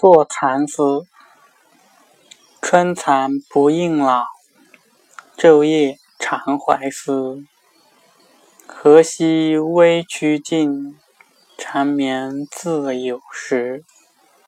坐蚕丝，春蚕不应老，昼夜常怀思。何夕微曲尽，缠绵自有时。